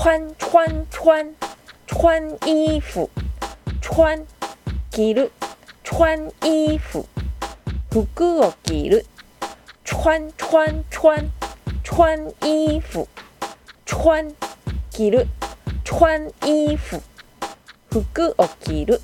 穿穿穿穿衣服，穿着る穿衣服，服を着る穿穿穿穿衣服，穿着る穿衣服，服を着る。